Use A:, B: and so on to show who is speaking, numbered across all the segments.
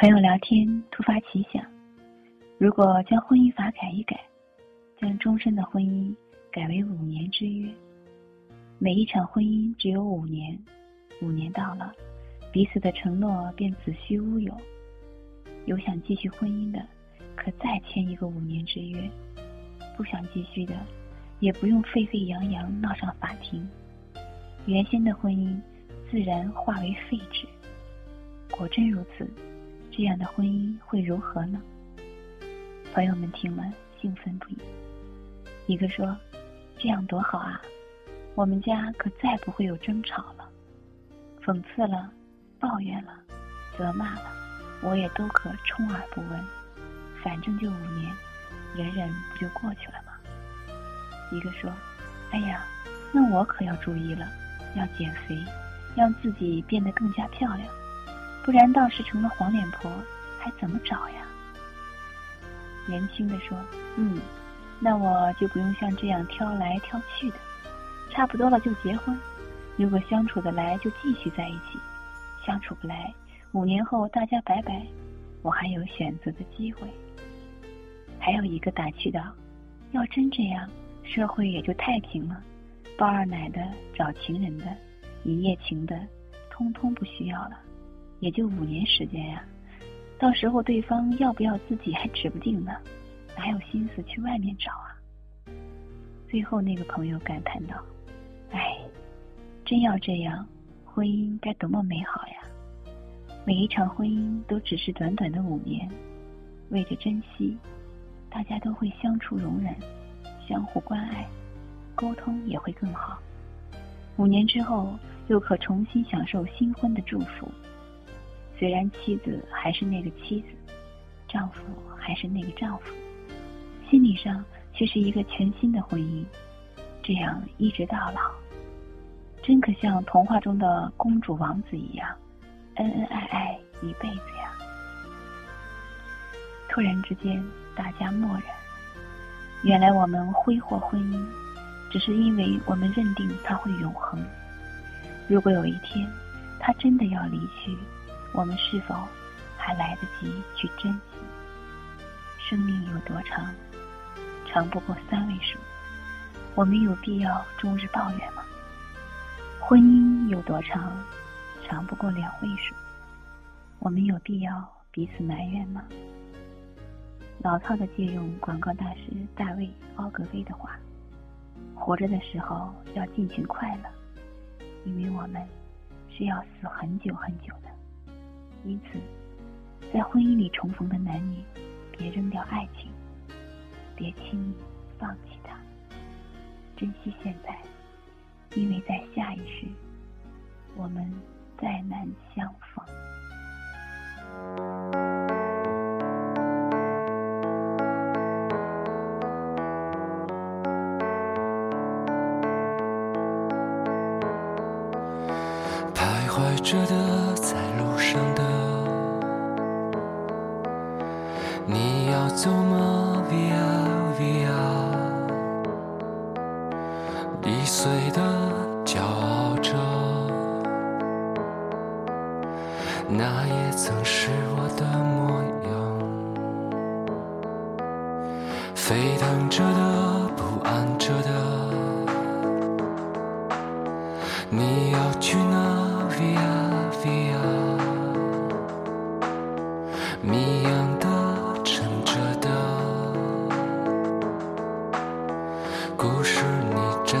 A: 朋友聊天突发奇想，如果将婚姻法改一改，将终身的婚姻改为五年之约，每一场婚姻只有五年，五年到了，彼此的承诺便子虚乌有。有想继续婚姻的，可再签一个五年之约；不想继续的，也不用沸沸扬扬闹上法庭，原先的婚姻自然化为废纸。果真如此。这样的婚姻会如何呢？朋友们听了兴奋不已。一个说：“这样多好啊，我们家可再不会有争吵了。讽刺了、抱怨了、责骂了，我也都可充耳不闻。反正就五年，忍忍不就过去了吗？”一个说：“哎呀，那我可要注意了，要减肥，让自己变得更加漂亮。”不然到时成了黄脸婆，还怎么找呀？年轻的说：“嗯，那我就不用像这样挑来挑去的，差不多了就结婚。如果相处得来，就继续在一起；相处不来，五年后大家拜拜，我还有选择的机会。”还有一个打趣道：“要真这样，社会也就太平了。包二奶的、找情人的、一夜情的，通通不需要了。”也就五年时间呀，到时候对方要不要自己还指不定呢，哪有心思去外面找啊？最后那个朋友感叹道：“哎，真要这样，婚姻该多么美好呀！每一场婚姻都只是短短的五年，为着珍惜，大家都会相处容忍，相互关爱，沟通也会更好。五年之后，又可重新享受新婚的祝福。”虽然妻子还是那个妻子，丈夫还是那个丈夫，心理上却是一个全新的婚姻，这样一直到老，真可像童话中的公主王子一样，恩恩爱爱一辈子呀！突然之间，大家默然。原来我们挥霍婚姻，只是因为我们认定它会永恒。如果有一天，他真的要离去，我们是否还来得及去珍惜？生命有多长？长不过三位数。我们有必要终日抱怨吗？婚姻有多长？长不过两位数。我们有必要彼此埋怨吗？老套的借用广告大师大卫·奥格威的话：“活着的时候要尽情快乐，因为我们是要死很久很久的。”因此，在婚姻里重逢的男女，别扔掉爱情，别轻易放弃它，珍惜现在，因为在下一世，我们再难相逢。
B: 徘徊着的，在路上的。碎的骄傲着，那也曾是我的模样。沸腾着的，不安着的，你要去哪？Via Via，谜样的沉着的。故事，你真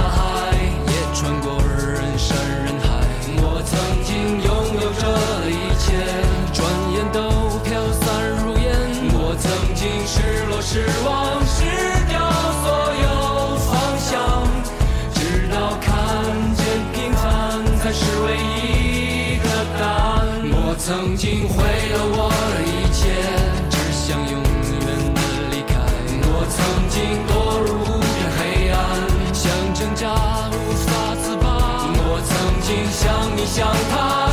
B: 大海，也穿过人山人海。我曾经拥有着一切，转眼都飘散如烟。我曾经失落失望，失掉所有方向，直到看见平凡才是唯一的答案。我曾经毁了我的一切，只想永远的离开。我曾经堕入想你想他。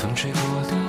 B: 风吹过的